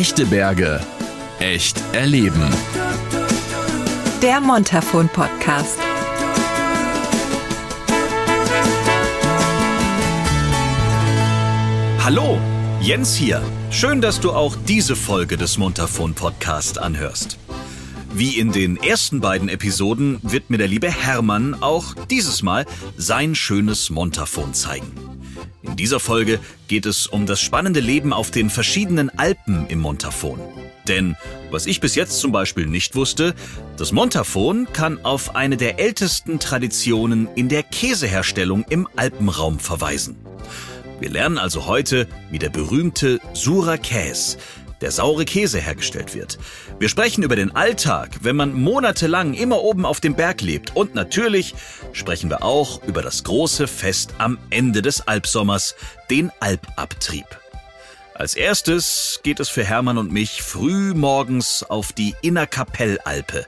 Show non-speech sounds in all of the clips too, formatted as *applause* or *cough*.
Echte Berge. Echt erleben. Der Montafon Podcast. Hallo, Jens hier. Schön, dass du auch diese Folge des Montafon Podcast anhörst. Wie in den ersten beiden Episoden wird mir der liebe Hermann auch dieses Mal sein schönes Montafon zeigen. In dieser Folge geht es um das spannende Leben auf den verschiedenen Alpen im Montafon. Denn, was ich bis jetzt zum Beispiel nicht wusste, das Montafon kann auf eine der ältesten Traditionen in der Käseherstellung im Alpenraum verweisen. Wir lernen also heute, wie der berühmte Sura Käse, der saure Käse hergestellt wird. Wir sprechen über den Alltag, wenn man monatelang immer oben auf dem Berg lebt. Und natürlich sprechen wir auch über das große Fest am Ende des Alpsommers, den Alpabtrieb. Als erstes geht es für Hermann und mich früh morgens auf die Innerkapellalpe.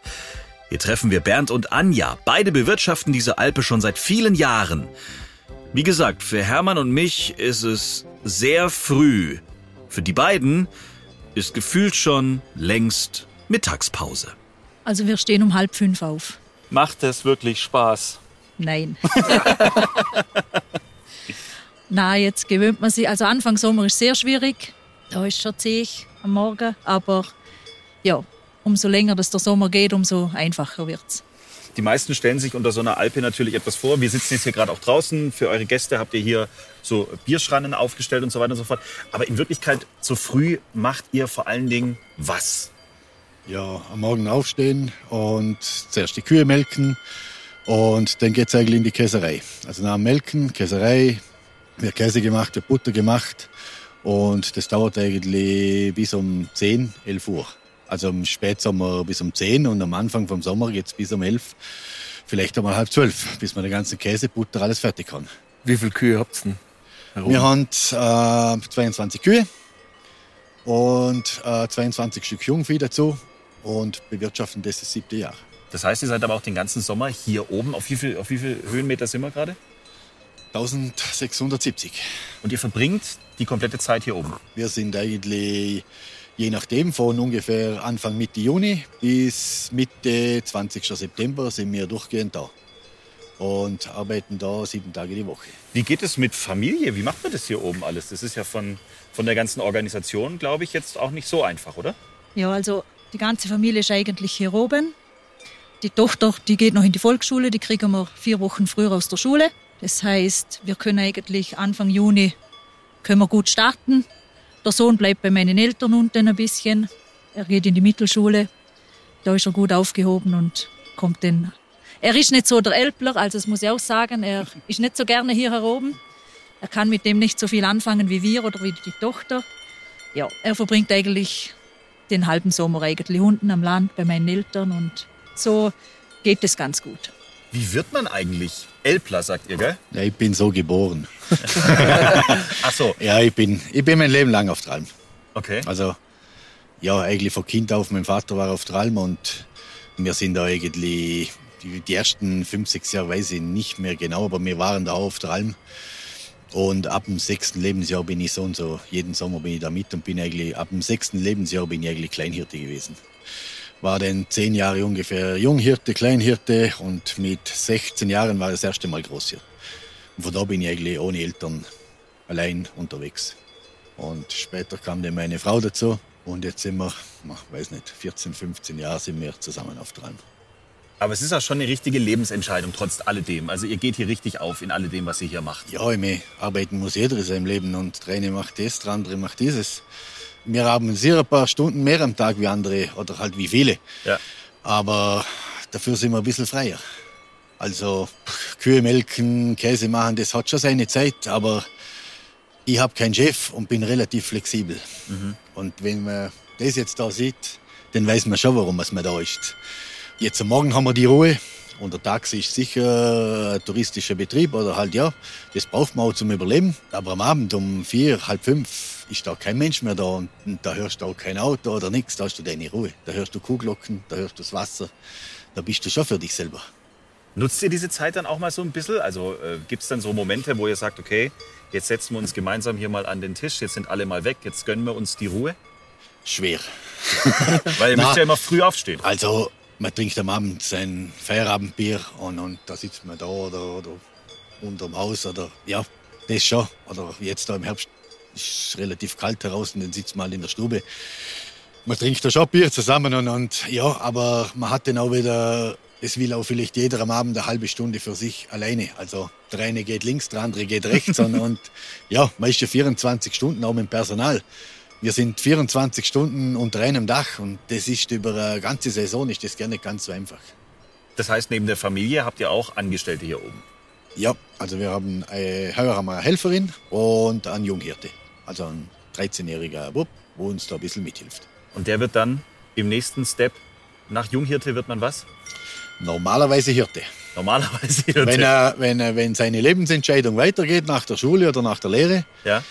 Hier treffen wir Bernd und Anja. Beide bewirtschaften diese Alpe schon seit vielen Jahren. Wie gesagt, für Hermann und mich ist es sehr früh. Für die beiden ist gefühlt schon längst Mittagspause. Also wir stehen um halb fünf auf. Macht es wirklich Spaß? Nein. *laughs* Na, jetzt gewöhnt man sich. Also Anfang Sommer ist sehr schwierig. Da ist schon zäh am Morgen. Aber ja, umso länger das der Sommer geht, umso einfacher wird's. Die meisten stellen sich unter so einer Alpe natürlich etwas vor. Wir sitzen jetzt hier gerade auch draußen. Für eure Gäste habt ihr hier so Bierschrannen aufgestellt und so weiter und so fort. Aber in Wirklichkeit, so früh macht ihr vor allen Dingen was? Ja, am Morgen aufstehen und zuerst die Kühe melken und dann geht es eigentlich in die Käserei. Also nach dem Melken, Käserei, wird Käse gemacht, wird Butter gemacht und das dauert eigentlich bis um 10, 11 Uhr. Also im Spätsommer bis um 10 und am Anfang vom Sommer geht es bis um 11, vielleicht einmal halb 12, bis man den ganzen Käse, Butter, alles fertig kann. Wie viele Kühe habt ihr denn? Herum? Wir haben äh, 22 Kühe und äh, 22 Stück Jungvieh dazu und bewirtschaften das das siebte Jahr. Das heißt, ihr seid aber auch den ganzen Sommer hier oben. Auf wie viel, auf wie viel Höhenmeter sind wir gerade? 1670. Und ihr verbringt die komplette Zeit hier oben? Wir sind eigentlich je nachdem von ungefähr Anfang Mitte Juni bis Mitte 20. September sind wir durchgehend da und arbeiten da sieben Tage die Woche. Wie geht es mit Familie? Wie macht man das hier oben alles? Das ist ja von, von der ganzen Organisation, glaube ich, jetzt auch nicht so einfach, oder? Ja, also die ganze Familie ist eigentlich hier oben. Die Tochter, die geht noch in die Volksschule, die kriegen wir vier Wochen früher aus der Schule. Das heißt, wir können eigentlich Anfang Juni können wir gut starten. Der Sohn bleibt bei meinen Eltern unten ein bisschen. Er geht in die Mittelschule. Da ist er gut aufgehoben und kommt dann. Er ist nicht so der Elbler, also das muss ich auch sagen. Er ist nicht so gerne hier oben. Er kann mit dem nicht so viel anfangen wie wir oder wie die Tochter. Ja, er verbringt eigentlich den halben Sommer eigentlich unten am Land bei meinen Eltern und so geht es ganz gut. Wie wird man eigentlich Elbler, sagt ihr, gell? Ja, ich bin so geboren. *laughs* Ach so. Ja, ich bin, ich bin mein Leben lang auf Tralm. Okay. Also, ja, eigentlich von Kind auf. Mein Vater war auf Tralm und wir sind da eigentlich, die, die ersten fünf, sechs Jahre weiß ich nicht mehr genau, aber wir waren da auf Tralm. Und ab dem sechsten Lebensjahr bin ich so und so, jeden Sommer bin ich da mit und bin eigentlich, ab dem sechsten Lebensjahr bin ich eigentlich Kleinhirte gewesen war dann zehn Jahre ungefähr Junghirte, Kleinhirte und mit 16 Jahren war das erste Mal Großhirt. Und von da bin ich eigentlich ohne Eltern allein unterwegs. Und später kam dann meine Frau dazu und jetzt sind wir, ich weiß nicht, 14, 15 Jahre sind wir zusammen auf Tralm. Aber es ist auch schon eine richtige Lebensentscheidung, trotz alledem. Also ihr geht hier richtig auf in alledem, was ihr hier macht. Ja, ich meine, arbeiten muss jeder in seinem Leben und der eine macht das, der andere macht dieses. Wir haben sehr ein paar Stunden mehr am Tag wie andere oder halt wie viele. Ja. Aber dafür sind wir ein bisschen freier. Also Kühe melken, Käse machen, das hat schon seine Zeit, aber ich habe keinen Chef und bin relativ flexibel. Mhm. Und wenn man das jetzt da sieht, dann weiß man schon, warum man da ist. Jetzt am Morgen haben wir die Ruhe und der Taxi ist sicher ein touristischer Betrieb oder halt ja, das braucht man auch zum Überleben. Aber am Abend um vier, halb fünf ist da kein Mensch mehr da und, da hörst du auch kein Auto oder nichts, da hast du deine Ruhe. Da hörst du Kuhglocken, da hörst du das Wasser, da bist du schon für dich selber. Nutzt ihr diese Zeit dann auch mal so ein bisschen? Also äh, gibt es dann so Momente, wo ihr sagt, okay, jetzt setzen wir uns gemeinsam hier mal an den Tisch, jetzt sind alle mal weg, jetzt gönnen wir uns die Ruhe? schwer. *laughs* Weil ihr Na. müsst ja immer früh aufstehen. Also, man trinkt am Abend sein Feierabendbier und, und da sitzt man da oder, oder unterm Haus oder ja, das schon. Oder jetzt da im Herbst ist relativ kalt draußen, dann sitzt man halt in der Stube. Man trinkt da schon Bier zusammen und, und ja, aber man hat dann auch wieder, es will auch vielleicht jeder am Abend eine halbe Stunde für sich alleine. Also der eine geht links, der andere geht rechts und, und ja, man ist ja 24 Stunden auch mit dem Personal. Wir sind 24 Stunden unter einem Dach und das ist über eine ganze Saison ist das gar nicht ganz so einfach. Das heißt, neben der Familie habt ihr auch Angestellte hier oben. Ja, also wir haben äh, heuer haben wir eine Helferin und einen Junghirte, also ein 13-jähriger Bub, wo uns da ein bisschen mithilft. Und der wird dann im nächsten Step, nach Junghirte wird man was? Normalerweise Hirte. Normalerweise Hirte. Wenn, er, wenn, er, wenn seine Lebensentscheidung weitergeht nach der Schule oder nach der Lehre ja?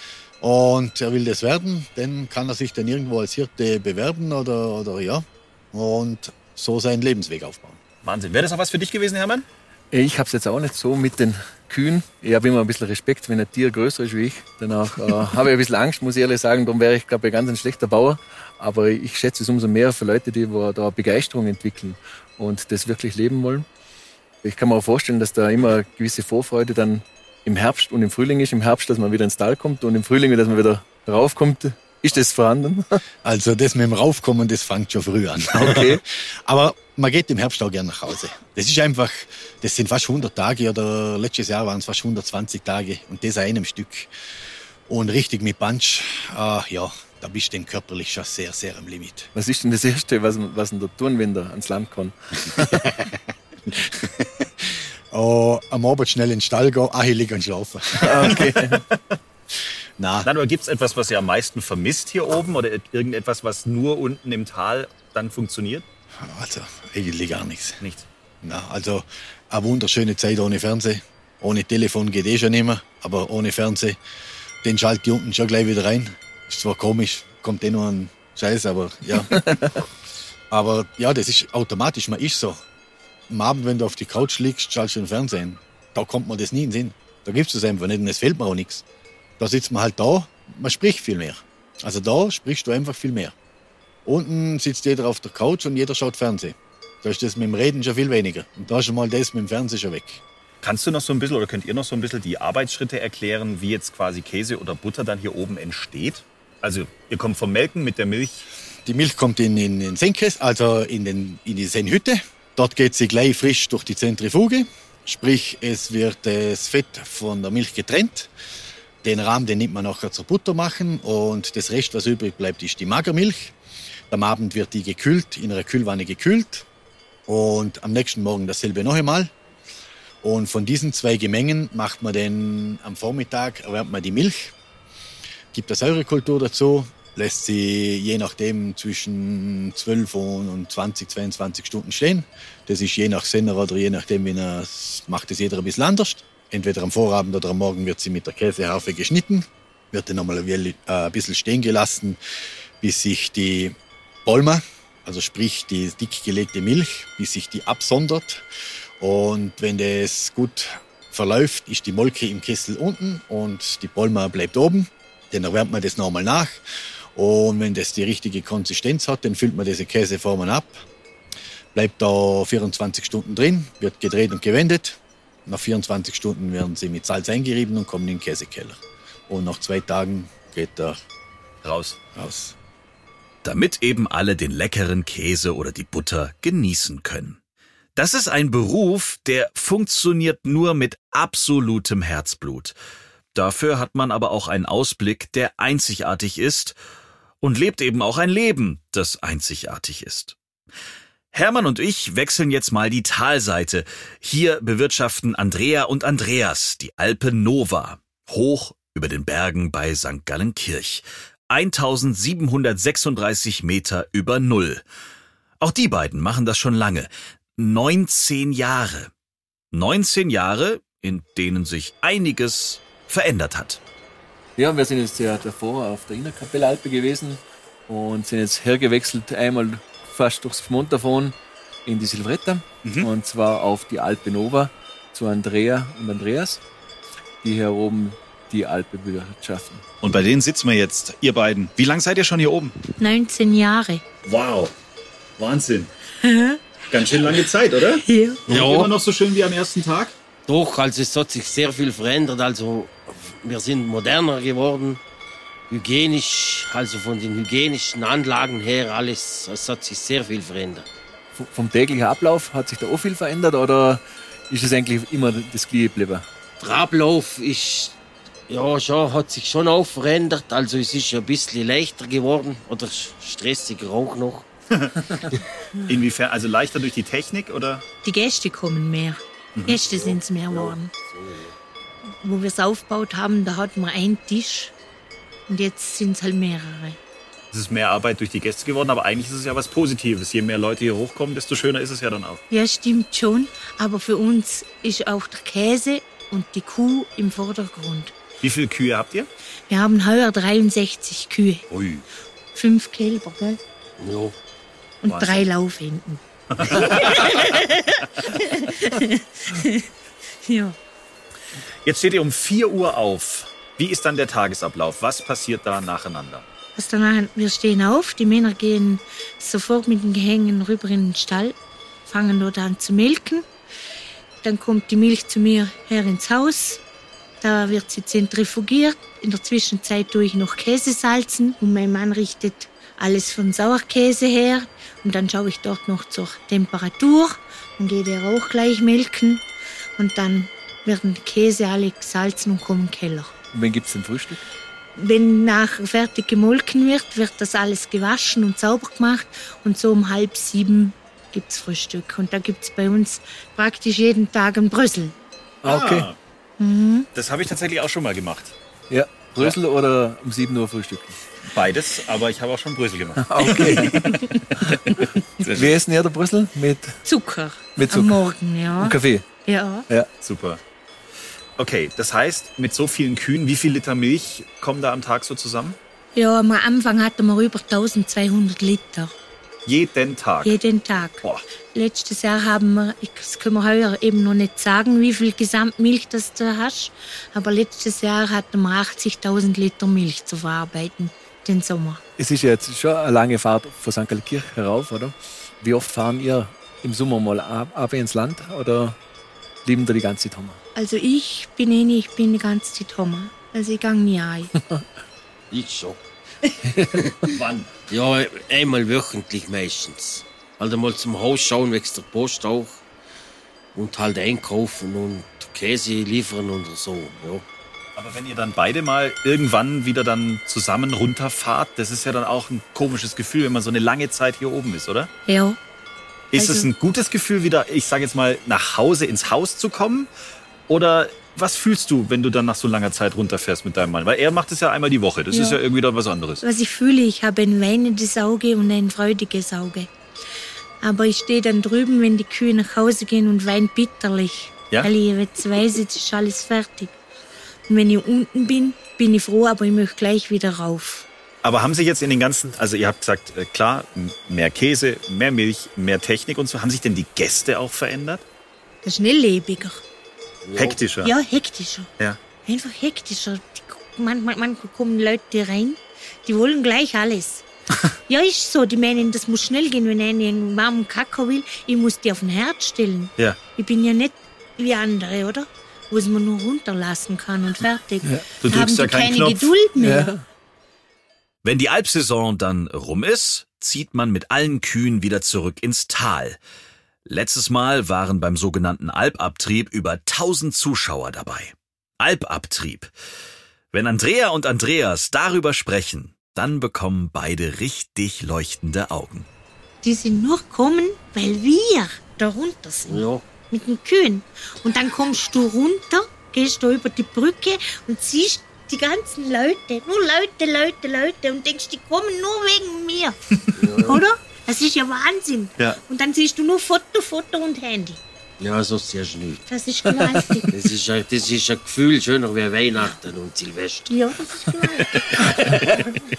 und er will das werden, dann kann er sich dann irgendwo als Hirte bewerben oder, oder ja und so seinen Lebensweg aufbauen. Wahnsinn. Wäre das auch was für dich gewesen, Hermann? Ich habe es jetzt auch nicht so mit den Kühen. Ich habe immer ein bisschen Respekt, wenn ein Tier größer ist wie ich. Danach äh, *laughs* habe ich ein bisschen Angst, muss ich ehrlich sagen. Darum wäre ich, glaube ich, ganz ein schlechter Bauer. Aber ich schätze es umso mehr für Leute, die wo da Begeisterung entwickeln und das wirklich leben wollen. Ich kann mir auch vorstellen, dass da immer eine gewisse Vorfreude dann im Herbst und im Frühling ist. Im Herbst, dass man wieder ins Tal kommt und im Frühling, dass man wieder raufkommt. Ist das vorhanden? *laughs* Also das mit dem Raufkommen, das fängt schon früh an. *laughs* Okay. *laughs* Aber man geht im Herbst auch gerne nach Hause. Das ist einfach, das sind fast 100 Tage oder letztes Jahr waren es fast 120 Tage und das an einem Stück. Und richtig mit Punch, äh, ja, da bist du dann körperlich schon sehr, sehr am Limit. Was ist denn das Erste, was, was man da tun, wenn der ans Land kann? Oh, am Abend schnell in den Stall gehen, ich liege und schlafen. Okay. Nein, Nein, aber gibt es etwas, was ihr am meisten vermisst hier oben oder irgendetwas, was nur unten im Tal dann funktioniert? also eigentlich gar nichts. Nichts. Na, also eine wunderschöne Zeit ohne Fernsehen. Ohne Telefon geht eh schon immer, aber ohne Fernsehen, den schalte ich unten schon gleich wieder rein. Ist zwar komisch, kommt eh nur ein Scheiß, aber ja. *laughs* aber ja, das ist automatisch, man ist so. Am Abend, wenn du auf die Couch liegst, schaltest du den Fernsehen. Da kommt man das nie in den Sinn. Da gibt's das einfach nicht und es fehlt mir auch nichts. Da sitzt man halt da, man spricht viel mehr. Also da sprichst du einfach viel mehr. Unten sitzt jeder auf der Couch und jeder schaut Fernsehen. Da ist das mit dem Reden schon viel weniger. Und da ist schon mal das mit dem Fernsehen schon weg. Kannst du noch so ein bisschen oder könnt ihr noch so ein bisschen die Arbeitsschritte erklären, wie jetzt quasi Käse oder Butter dann hier oben entsteht? Also ihr kommt vom Melken mit der Milch. Die Milch kommt in, in den Senkes, also in, den, in die Sennhütte. Dort geht sie gleich frisch durch die Zentrifuge. Sprich, es wird das Fett von der Milch getrennt. Den Rahmen, den nimmt man nachher zur Butter machen und das Rest, was übrig bleibt, ist die Magermilch. Am Abend wird die gekühlt, in einer Kühlwanne gekühlt und am nächsten Morgen dasselbe noch einmal. Und von diesen zwei Gemengen macht man dann am Vormittag, erwärmt man die Milch, gibt eine Säurekultur dazu, lässt sie je nachdem zwischen 12 und 20, 22 Stunden stehen. Das ist je nach Senner oder je nachdem, wie er macht es jeder ein bisschen anders. Entweder am Vorabend oder am Morgen wird sie mit der Käseharfe geschnitten, wird dann nochmal äh, ein bisschen stehen gelassen, bis sich die Bolma, also sprich die dick gelegte Milch, bis sich die absondert. Und wenn das gut verläuft, ist die Molke im Kessel unten und die Bolma bleibt oben. Dann erwärmt man das nochmal nach. Und wenn das die richtige Konsistenz hat, dann füllt man diese Käseformen ab. Bleibt da 24 Stunden drin, wird gedreht und gewendet. Nach 24 Stunden werden sie mit Salz eingerieben und kommen in den Käsekeller. Und nach zwei Tagen geht er Raus. raus. damit eben alle den leckeren Käse oder die Butter genießen können. Das ist ein Beruf, der funktioniert nur mit absolutem Herzblut. Dafür hat man aber auch einen Ausblick, der einzigartig ist und lebt eben auch ein Leben, das einzigartig ist. Hermann und ich wechseln jetzt mal die Talseite. Hier bewirtschaften Andrea und Andreas die Alpe Nova, hoch über den Bergen bei St. Gallenkirch. 1736 Meter über Null. Auch die beiden machen das schon lange. 19 Jahre. 19 Jahre, in denen sich einiges verändert hat. Ja, wir sind jetzt ja davor auf der Innerkapellalpe gewesen und sind jetzt hergewechselt einmal fast durchs Montafon in die Silvretta und zwar auf die Alpe Nova zu Andrea und Andreas, die hier oben die Alpe bewirtschaften. Und bei denen sitzen wir jetzt, ihr beiden. Wie lange seid ihr schon hier oben? 19 Jahre. Wow. Wahnsinn. *laughs* Ganz schön lange Zeit, oder? Ja. Ja. immer noch so schön wie am ersten Tag? Doch, also es hat sich sehr viel verändert. Also wir sind moderner geworden, hygienisch, also von den hygienischen Anlagen her, alles, es hat sich sehr viel verändert. V- Vom täglichen Ablauf hat sich da auch viel verändert oder ist es eigentlich immer das Gleiche geblieben? Der Ablauf ist, ja, schon, hat sich schon auch verändert. Also es ist ein bisschen leichter geworden oder stressiger auch noch. *laughs* Inwiefern? Also leichter durch die Technik oder? Die Gäste kommen mehr. Gäste sind es mehr geworden. Wo wir es aufgebaut haben, da hatten wir einen Tisch. Und jetzt sind es halt mehrere. Es ist mehr Arbeit durch die Gäste geworden, aber eigentlich ist es ja was Positives. Je mehr Leute hier hochkommen, desto schöner ist es ja dann auch. Ja, stimmt schon. Aber für uns ist auch der Käse und die Kuh im Vordergrund. Wie viele Kühe habt ihr? Wir haben heuer 63 Kühe. Ui. Fünf Kälber, gell? Ja. Und Wahnsinn. drei Laufenden. *laughs* *laughs* ja. Jetzt steht ihr um 4 Uhr auf. Wie ist dann der Tagesablauf? Was passiert da nacheinander? Was danach, wir stehen auf, die Männer gehen sofort mit den Gehängen rüber in den Stall, fangen dort an zu melken. Dann kommt die Milch zu mir her ins Haus. Da wird sie zentrifugiert. In der Zwischenzeit tue ich noch Käse salzen und mein Mann richtet alles von Sauerkäse her. Und dann schaue ich dort noch zur Temperatur. Dann geht er auch gleich melken. Und dann werden die Käse alle gesalzen und kommen in den Keller. Und wann gibt es denn Frühstück? Wenn nachher fertig gemolken wird, wird das alles gewaschen und sauber gemacht. Und so um halb sieben gibt's Frühstück. Und da gibt's bei uns praktisch jeden Tag ein Brüssel. Ah, okay. Das habe ich tatsächlich auch schon mal gemacht. Ja. Brüssel oder um 7 Uhr Frühstück? Beides, aber ich habe auch schon Brüssel gemacht. *laughs* Okay. Wie essen ihr der Brüssel? Mit, Zucker. Mit Am Zucker. Morgen, ja. und Kaffee? Ja. Ja. Super. Okay, das heißt, mit so vielen Kühen, wie viel Liter Milch kommen da am Tag so zusammen? Ja, am Anfang hatten wir über 1200 Liter. Jeden Tag. Jeden Tag. Boah. Letztes Jahr haben wir, ich- das können wir heuer eben noch nicht sagen, wie viel Gesamtmilch das du hast. Aber letztes Jahr hatten wir 80.000 Liter Milch zu verarbeiten, den Sommer. Es ist ja jetzt schon eine lange Fahrt von St. Gallenkirch herauf, oder? Wie oft fahren ihr im Sommer mal ab, ab ins Land oder lieben da die ganze Zeit Hammer? Also ich bin eine, ich bin die ganze Zeit Hammer. Also ich gehe nie ein. *laughs* Ich schon. *laughs* Wann? Ja, einmal wöchentlich meistens. Halt einmal zum Haus schauen, wegen der Post auch. Und halt einkaufen und Käse liefern und so. Ja. Aber wenn ihr dann beide mal irgendwann wieder dann zusammen runterfahrt, das ist ja dann auch ein komisches Gefühl, wenn man so eine lange Zeit hier oben ist, oder? Ja. Ist Also- es ein gutes Gefühl, wieder, ich sage jetzt mal, nach Hause ins Haus zu kommen? Oder was fühlst du, wenn du dann nach so langer Zeit runterfährst mit deinem Mann? Weil er macht es ja einmal die Woche. Das Ja. ist ja irgendwie dann was anderes. Was ich fühle, ich habe ein weinendes Auge und ein freudiges Auge. Aber ich stehe dann drüben, wenn die Kühe nach Hause gehen und weine bitterlich. Ja? Weil ich jetzt weiß, jetzt ist alles fertig. Und wenn ich unten bin, bin ich froh, aber ich möchte gleich wieder rauf. Aber haben sich jetzt in den ganzen, also ihr habt gesagt, äh, klar, mehr Käse, mehr Milch, mehr Technik und so. Haben sich denn die Gäste auch verändert? Das ist schnelllebiger. Hektischer? Ja, hektischer. Ja. Einfach hektischer. Die, manchmal, manchmal kommen Leute rein, die wollen gleich alles. *laughs* ja, ist so. Die meinen, das muss schnell gehen, wenn einer einen warmen Kakao will. Ich muss die auf den Herd stellen. Ja. Ich bin ja nicht wie andere, oder? Wo es man nur runterlassen kann und fertig. Du Da haben drückst ja die keine Knopf. Geduld mehr. Ja. Wenn die Alpsaison dann rum ist, zieht man mit allen Kühen wieder zurück ins Tal. Letztes Mal waren beim sogenannten Alpabtrieb über 1000 Zuschauer dabei. Alpabtrieb. Wenn Andrea und Andreas darüber sprechen, dann bekommen beide richtig leuchtende Augen. Die sind nur gekommen, weil wir da runter sind. Ja. Mit den Kühen. Und dann kommst du runter, gehst da über die Brücke und siehst die ganzen Leute. Nur Leute, Leute, Leute. Und denkst, die kommen nur wegen mir. Oder? Das ist ja Wahnsinn. Ja. Und dann siehst du nur Foto, Foto und Handy. Ja, so siehst du nicht. Das ist gewaltig. *laughs* Das ist, ein, das ist ein Gefühl schöner wie Weihnachten und Silvester. ja, das ist gewaltig. *laughs*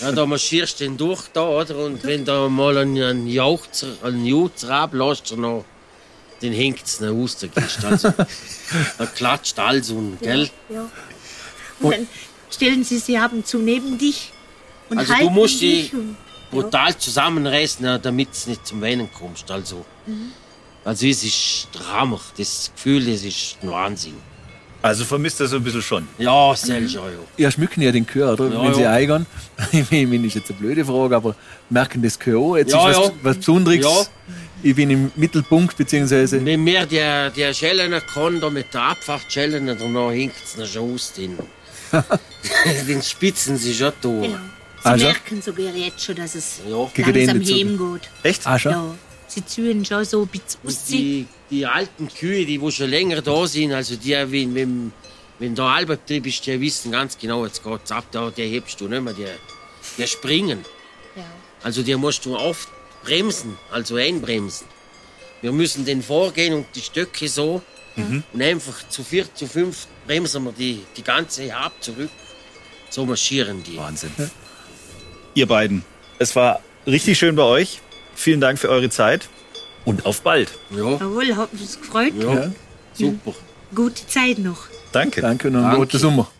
Ja, da marschierst du dann durch da, oder? Und wenn da mal ein, ein Jauchzer, ein Jutzer ablässt, noch, den hängt's nach aus der Kiste. Also, *laughs* da klatscht alles und, gell? Ja. Und dann stellen sie sie ab und zu neben dich und Also du halten musst dich die brutal zusammenreißen, damit du nicht zum Weinen kommst. Also, Mhm. also es ist Drama. Das Gefühl, das ist ein Wahnsinn. Also vermisst er so ein bisschen schon. Ja, selbst ja, ja. Ja, schmücken ja den Kühe, oder? Ja, Wenn sie ja. eigern. *laughs* Ich meine, ist jetzt eine blöde Frage, aber merken das Kühe auch? Jetzt Ja, ist was, ja. was Besonderes. Ja. Ich bin im Mittelpunkt, beziehungsweise. Wenn mir der, der Schellen kann, da mit der Abfahrt schellen, danach hängt es noch schon aus. Den, *laughs* *laughs* den spitzen sie schon da. Sie Also? merken sogar jetzt schon, dass es Ja. Gegen den langsam geht. Echt? Ah, schon? Ja. Sie ziehen schon so ein bisschen aus. die, die alten Kühe, die wo schon länger da sind, also die, wenn, wenn, wenn der Albetrieb ist, die wissen ganz genau, jetzt geht's ab, da, die hebst du nicht mehr, die, die springen. Ja. Also die musst du oft bremsen, also einbremsen. Wir müssen den vorgehen und die Stöcke so und einfach zu vier, zu fünf bremsen wir die, die ganze ab zurück. So marschieren die. Wahnsinn. Ihr beiden, es war richtig schön bei euch. Vielen Dank für eure Zeit und auf bald. Ja, Jawohl, hat uns gefreut. ja, super. Gute Zeit noch. Danke. Danke und einen Danke. guten Sommer.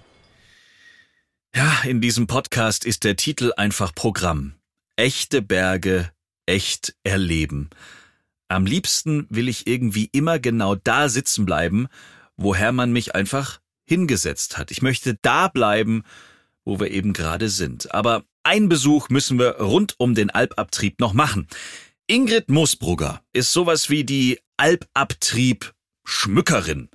Ja, in diesem Podcast ist der Titel einfach Programm. Echte Berge, echt erleben. Am liebsten will ich irgendwie immer genau da sitzen bleiben, wo Hermann mich einfach hingesetzt hat. Ich möchte da bleiben, wo wir eben gerade sind. Aber einen Besuch müssen wir rund um den Alpabtrieb noch machen. Ingrid Moosbrugger ist sowas wie die Alpabtrieb-Schmückerin.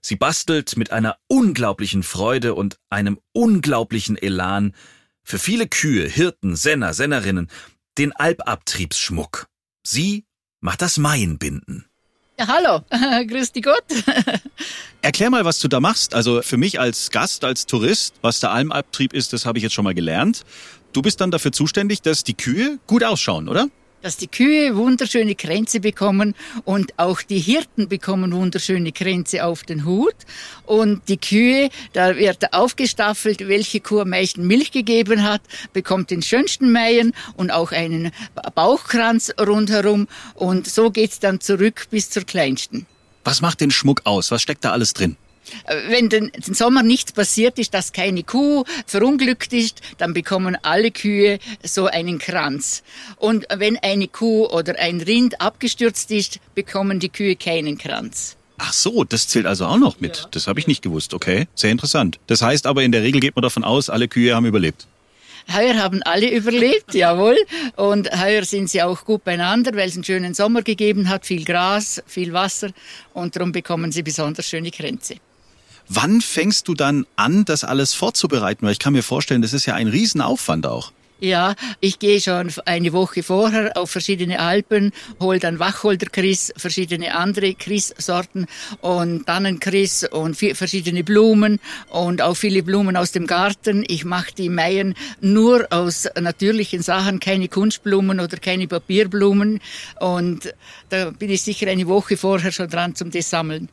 Sie bastelt mit einer unglaublichen Freude und einem unglaublichen Elan für viele Kühe, Hirten, Senner, Sennerinnen den Alpabtriebsschmuck. Sie macht das Maienbinden. Ja, hallo, *laughs* grüß dich Gott. *laughs* Erklär mal, was du da machst. Also für mich als Gast, als Tourist, was der Almabtrieb ist, das habe ich jetzt schon mal gelernt. Du bist dann dafür zuständig, dass die Kühe gut ausschauen, oder? Dass die Kühe wunderschöne Kränze bekommen und auch die Hirten bekommen wunderschöne Kränze auf den Hut. Und die Kühe, da wird aufgestaffelt, welche Kuh am meisten Milch gegeben hat, bekommt den schönsten Meien und auch einen Bauchkranz rundherum. Und so geht's dann zurück bis zur kleinsten. Was macht den Schmuck aus? Was steckt da alles drin? Wenn den, den Sommer nichts passiert ist, dass keine Kuh verunglückt ist, dann bekommen alle Kühe so einen Kranz. Und wenn eine Kuh oder ein Rind abgestürzt ist, bekommen die Kühe keinen Kranz. Ach so, das zählt also auch noch mit. Das habe ich nicht gewusst. Okay, sehr interessant. Das heißt aber, in der Regel geht man davon aus, alle Kühe haben überlebt. Heuer haben alle überlebt, *laughs* jawohl. Und heuer sind sie auch gut beieinander, weil es einen schönen Sommer gegeben hat, viel Gras, viel Wasser. Und darum bekommen sie besonders schöne Kränze. Wann fängst du dann an, das alles vorzubereiten? Weil ich kann mir vorstellen, das ist ja ein Riesenaufwand auch. Ja, ich gehe schon eine Woche vorher auf verschiedene Alpen, hol dann Wacholderkris, verschiedene andere Chrissorten und Tannenkris und verschiedene Blumen und auch viele Blumen aus dem Garten. Ich mache die Meien nur aus natürlichen Sachen, keine Kunstblumen oder keine Papierblumen und da bin ich sicher eine Woche vorher schon dran zum das Sammeln.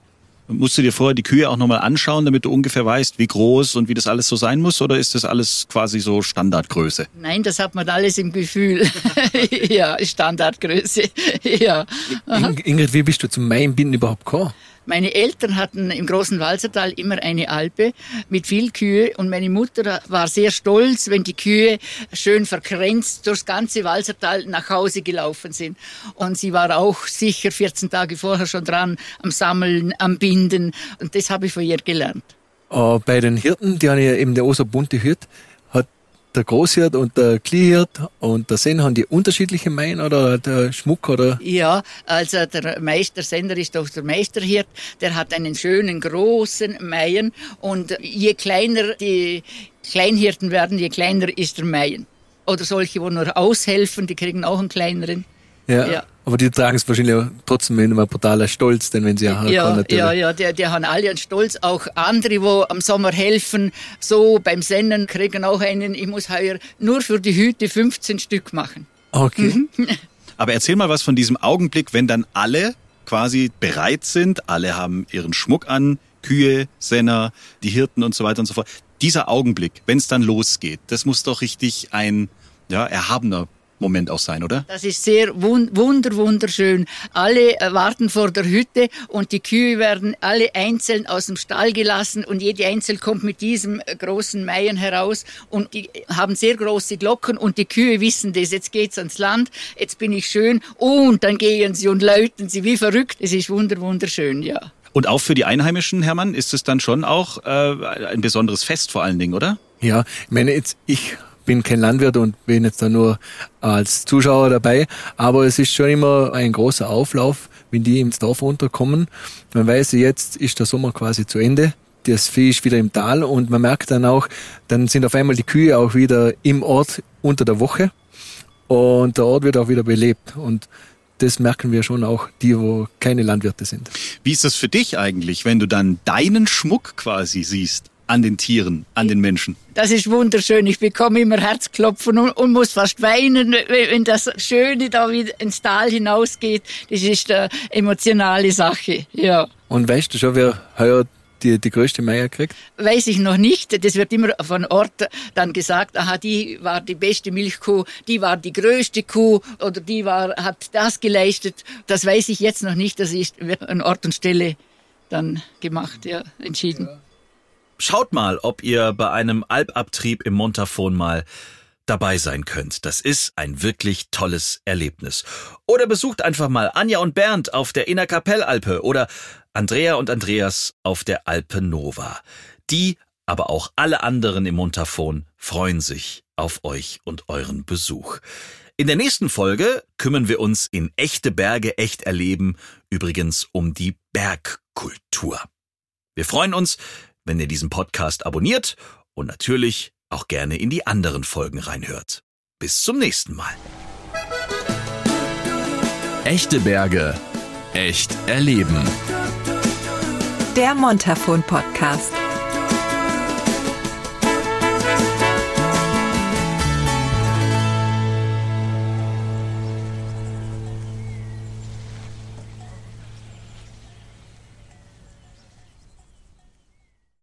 Musst du dir vorher die Kühe auch nochmal anschauen, damit du ungefähr weißt, wie groß und wie das alles so sein muss? Oder ist das alles quasi so Standardgröße? Nein, das hat man alles im Gefühl. *laughs* ja, Standardgröße. *laughs* ja. In- Ingrid, wie bist du zum Mainbinden überhaupt gekommen? Meine Eltern hatten im großen Walsertal immer eine Alpe mit viel Kühe und meine Mutter war sehr stolz, wenn die Kühe schön verkränzt durchs ganze Walsertal nach Hause gelaufen sind. Und sie war auch sicher 14 Tage vorher schon dran am Sammeln, am Binden und das habe ich von ihr gelernt. Äh, bei den Hirten, die haben ja eben der so bunte Hirt, der Großhirt und der Kleinhirt und der Sen haben die unterschiedliche Meien oder der Schmuck oder Ja, also der Meistersender ist doch der Meisterhirt, der hat einen schönen großen Meien und je kleiner die Kleinhirten werden, je kleiner ist der Meien. Oder solche, wo nur aushelfen, die kriegen auch einen kleineren. ja. Ja. Aber die tragen es wahrscheinlich auch trotzdem mit einem brutaler Stolz, denn wenn sie ja, Ja, kann, natürlich. ja, ja, die, die haben alle einen Stolz. Auch andere, wo am Sommer helfen, so beim Sennen, kriegen auch einen, ich muss heuer nur für die Hüte 15 Stück machen. Okay. *laughs* Aber erzähl mal was von diesem Augenblick, wenn dann alle quasi bereit sind, alle haben ihren Schmuck an, Kühe, Senner, die Hirten und so weiter und so fort. Dieser Augenblick, wenn es dann losgeht, das muss doch richtig ein ja, erhabener Moment auch sein, oder? Das ist sehr wund wunder, wunderschön. Alle äh, warten vor der Hütte und die Kühe werden alle einzeln aus dem Stall gelassen und jede einzeln kommt mit diesem äh, großen Meien heraus und die haben sehr große Glocken und die Kühe wissen das. Jetzt geht's ans Land, jetzt bin ich schön und dann gehen sie und läuten sie wie verrückt. Es ist wunder, wunderschön, ja. Und auch für die Einheimischen, Hermann, ist es dann schon auch äh, ein besonderes Fest vor allen Dingen, oder? Ja, ich meine jetzt, ich bin kein Landwirt und bin jetzt da nur als Zuschauer dabei, aber es ist schon immer ein großer Auflauf, wenn die ins Dorf runterkommen. Man weiß, jetzt ist der Sommer quasi zu Ende. Das Vieh ist wieder im Tal und man merkt dann auch, dann sind auf einmal die Kühe auch wieder im Ort unter der Woche und der Ort wird auch wieder belebt und das merken wir schon auch, die, wo keine Landwirte sind. Wie ist das für dich eigentlich, wenn du dann deinen Schmuck quasi siehst? An den Tieren, an den Menschen. Das ist wunderschön. Ich bekomme immer Herzklopfen und, und muss fast weinen, wenn das Schöne da wieder ins Tal hinausgeht. Das ist eine emotionale Sache, ja. Und weißt du schon, wer heuer die, die größte Meier kriegt? Weiß ich noch nicht. Das wird immer von Ort dann gesagt, aha, die war die beste Milchkuh, die war die größte Kuh oder die war, hat das geleistet. Das weiß ich jetzt noch nicht. Das ist, wird an Ort und Stelle dann gemacht, ja, entschieden. Ja. Schaut mal, ob ihr bei einem Albabtrieb im Montafon mal dabei sein könnt. Das ist ein wirklich tolles Erlebnis. Oder besucht einfach mal Anja und Bernd auf der Innerkapellalpe oder Andrea und Andreas auf der Alpe Nova. Die, aber auch alle anderen im Montafon freuen sich auf euch und euren Besuch. In der nächsten Folge kümmern wir uns in Echte Berge echt erleben übrigens um die Bergkultur. Wir freuen uns, wenn ihr diesen Podcast abonniert und natürlich auch gerne in die anderen Folgen reinhört. Bis zum nächsten Mal. Echte Berge. Echt erleben. Der Montafon Podcast.